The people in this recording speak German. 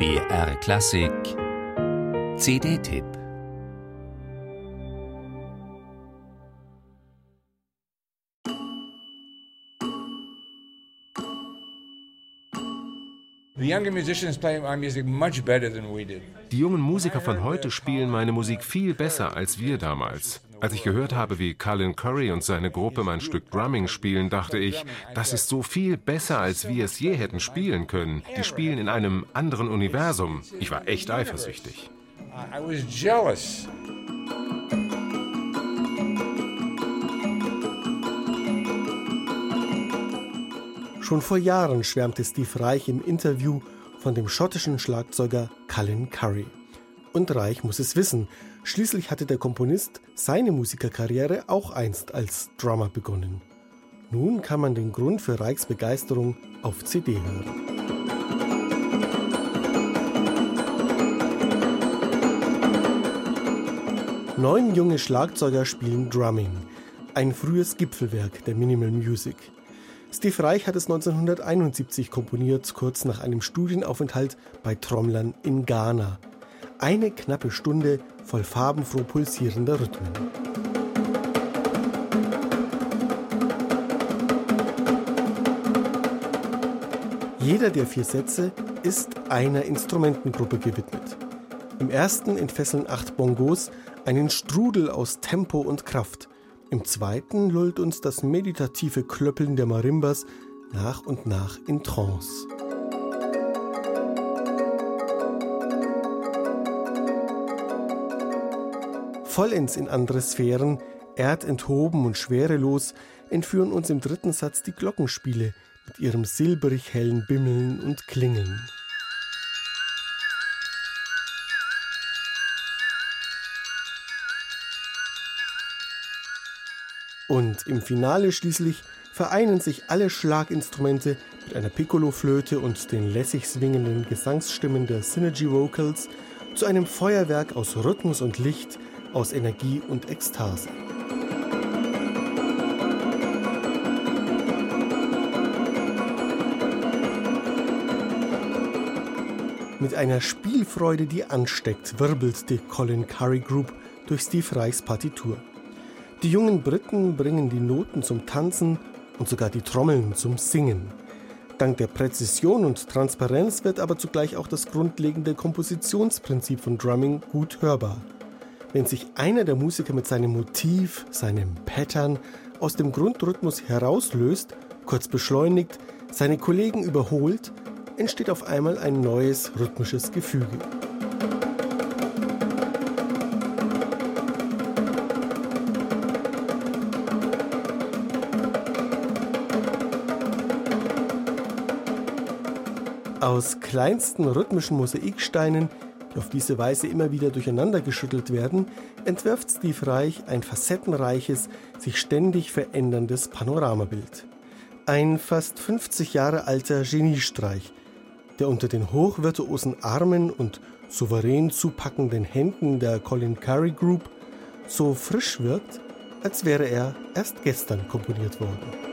BR Klassik. CD-Tipp Die jungen Musiker von heute spielen meine Musik viel besser als wir damals. Als ich gehört habe, wie Colin Curry und seine Gruppe mein Stück Drumming spielen, dachte ich, das ist so viel besser, als wir es je hätten spielen können. Die spielen in einem anderen Universum. Ich war echt eifersüchtig. I was jealous. Schon vor Jahren schwärmte Steve Reich im Interview von dem schottischen Schlagzeuger Colin Curry. Und Reich muss es wissen, schließlich hatte der Komponist seine Musikerkarriere auch einst als Drummer begonnen. Nun kann man den Grund für Reichs Begeisterung auf CD hören. Neun junge Schlagzeuger spielen Drumming, ein frühes Gipfelwerk der Minimal Music. Steve Reich hat es 1971 komponiert, kurz nach einem Studienaufenthalt bei Trommlern in Ghana. Eine knappe Stunde voll farbenfroh pulsierender Rhythmen. Jeder der vier Sätze ist einer Instrumentengruppe gewidmet. Im ersten entfesseln acht Bongos einen Strudel aus Tempo und Kraft – im zweiten lullt uns das meditative Klöppeln der Marimbas nach und nach in Trance. Vollends in andere Sphären, erdenthoben und schwerelos, entführen uns im dritten Satz die Glockenspiele mit ihrem silbrig hellen Bimmeln und Klingeln. Und im Finale schließlich vereinen sich alle Schlaginstrumente mit einer Piccolo-Flöte und den lässig swingenden Gesangsstimmen der Synergy Vocals zu einem Feuerwerk aus Rhythmus und Licht, aus Energie und Ekstase. Mit einer Spielfreude, die ansteckt, wirbelt die Colin Curry Group durch Steve Reichs Partitur. Die jungen Briten bringen die Noten zum Tanzen und sogar die Trommeln zum Singen. Dank der Präzision und Transparenz wird aber zugleich auch das grundlegende Kompositionsprinzip von Drumming gut hörbar. Wenn sich einer der Musiker mit seinem Motiv, seinem Pattern aus dem Grundrhythmus herauslöst, kurz beschleunigt, seine Kollegen überholt, entsteht auf einmal ein neues rhythmisches Gefüge. Aus kleinsten rhythmischen Mosaiksteinen, die auf diese Weise immer wieder durcheinander geschüttelt werden, entwirft Steve Reich ein facettenreiches, sich ständig veränderndes Panoramabild. Ein fast 50 Jahre alter Geniestreich, der unter den hochvirtuosen Armen und souverän zupackenden Händen der Colin Curry Group so frisch wirkt, als wäre er erst gestern komponiert worden.